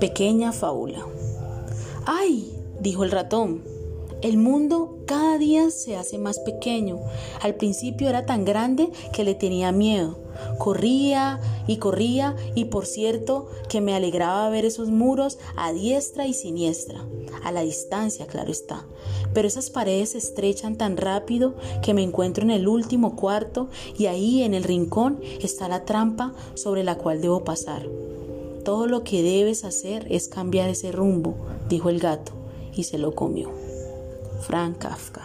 Pequeña fábula. ¡Ay! dijo el ratón. El mundo cada día se hace más pequeño. Al principio era tan grande que le tenía miedo. Corría y corría y por cierto que me alegraba ver esos muros a diestra y siniestra. A la distancia, claro está. Pero esas paredes se estrechan tan rápido que me encuentro en el último cuarto y ahí en el rincón está la trampa sobre la cual debo pasar. Todo lo que debes hacer es cambiar ese rumbo, dijo el gato, y se lo comió. frank afka